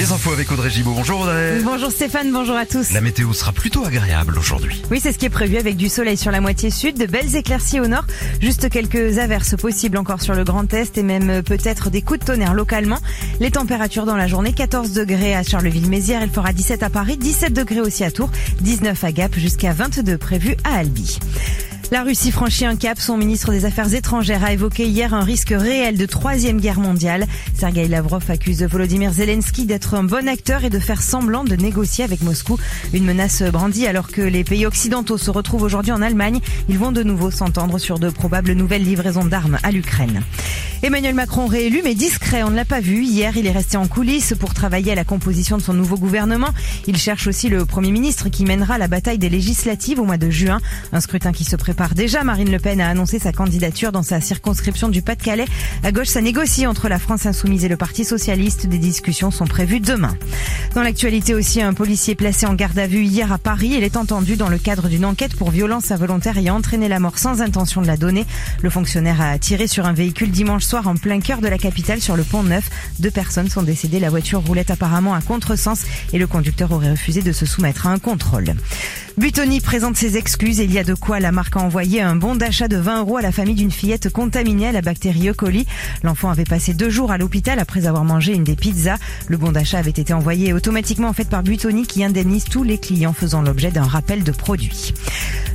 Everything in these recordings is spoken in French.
Les infos avec Audrey Gibaud. Bonjour Audrey. Bonjour Stéphane, bonjour à tous. La météo sera plutôt agréable aujourd'hui. Oui, c'est ce qui est prévu avec du soleil sur la moitié sud, de belles éclaircies au nord, juste quelques averses possibles encore sur le Grand Est et même peut-être des coups de tonnerre localement. Les températures dans la journée, 14 degrés à Charleville-Mézières, il fera 17 à Paris, 17 degrés aussi à Tours, 19 à Gap jusqu'à 22 prévus à Albi. La Russie franchit un cap. Son ministre des Affaires étrangères a évoqué hier un risque réel de troisième guerre mondiale. Sergei Lavrov accuse Volodymyr Zelensky d'être un bon acteur et de faire semblant de négocier avec Moscou. Une menace brandie alors que les pays occidentaux se retrouvent aujourd'hui en Allemagne. Ils vont de nouveau s'entendre sur de probables nouvelles livraisons d'armes à l'Ukraine. Emmanuel Macron réélu mais discret, on ne l'a pas vu. Hier, il est resté en coulisses pour travailler à la composition de son nouveau gouvernement. Il cherche aussi le Premier ministre qui mènera la bataille des législatives au mois de juin. Un scrutin qui se prépare déjà. Marine Le Pen a annoncé sa candidature dans sa circonscription du Pas-de-Calais. À gauche, ça négocie entre la France Insoumise et le Parti Socialiste. Des discussions sont prévues demain. Dans l'actualité aussi, un policier placé en garde à vue hier à Paris. Il est entendu dans le cadre d'une enquête pour violence involontaire et entraîné la mort sans intention de la donner. Le fonctionnaire a tiré sur un véhicule dimanche soir en plein cœur de la capitale sur le pont Neuf. Deux personnes sont décédées. La voiture roulait apparemment à contresens et le conducteur aurait refusé de se soumettre à un contrôle. Butoni présente ses excuses. Il y a de quoi la marque a envoyé un bon d'achat de 20 euros à la famille d'une fillette contaminée à la bactérie E. coli. L'enfant avait passé deux jours à l'hôpital après avoir mangé une des pizzas. Le bon d'achat avait été envoyé automatiquement en fait par Butoni qui indemnise tous les clients faisant l'objet d'un rappel de produit.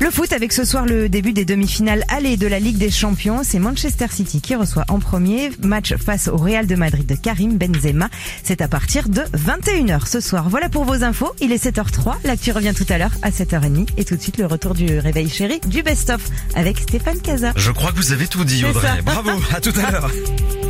Le foot avec ce soir le début des demi-finales allées de la Ligue des Champions. C'est Manchester City qui reçoit en premier match face au Real de Madrid de Karim Benzema. C'est à partir de 21h ce soir. Voilà pour vos infos. Il est 7h03. L'actu revient tout à l'heure à 7h30 et tout de suite le retour du réveil chéri du best-of avec Stéphane Casa. Je crois que vous avez tout dit Audrey. Bravo, à tout à l'heure.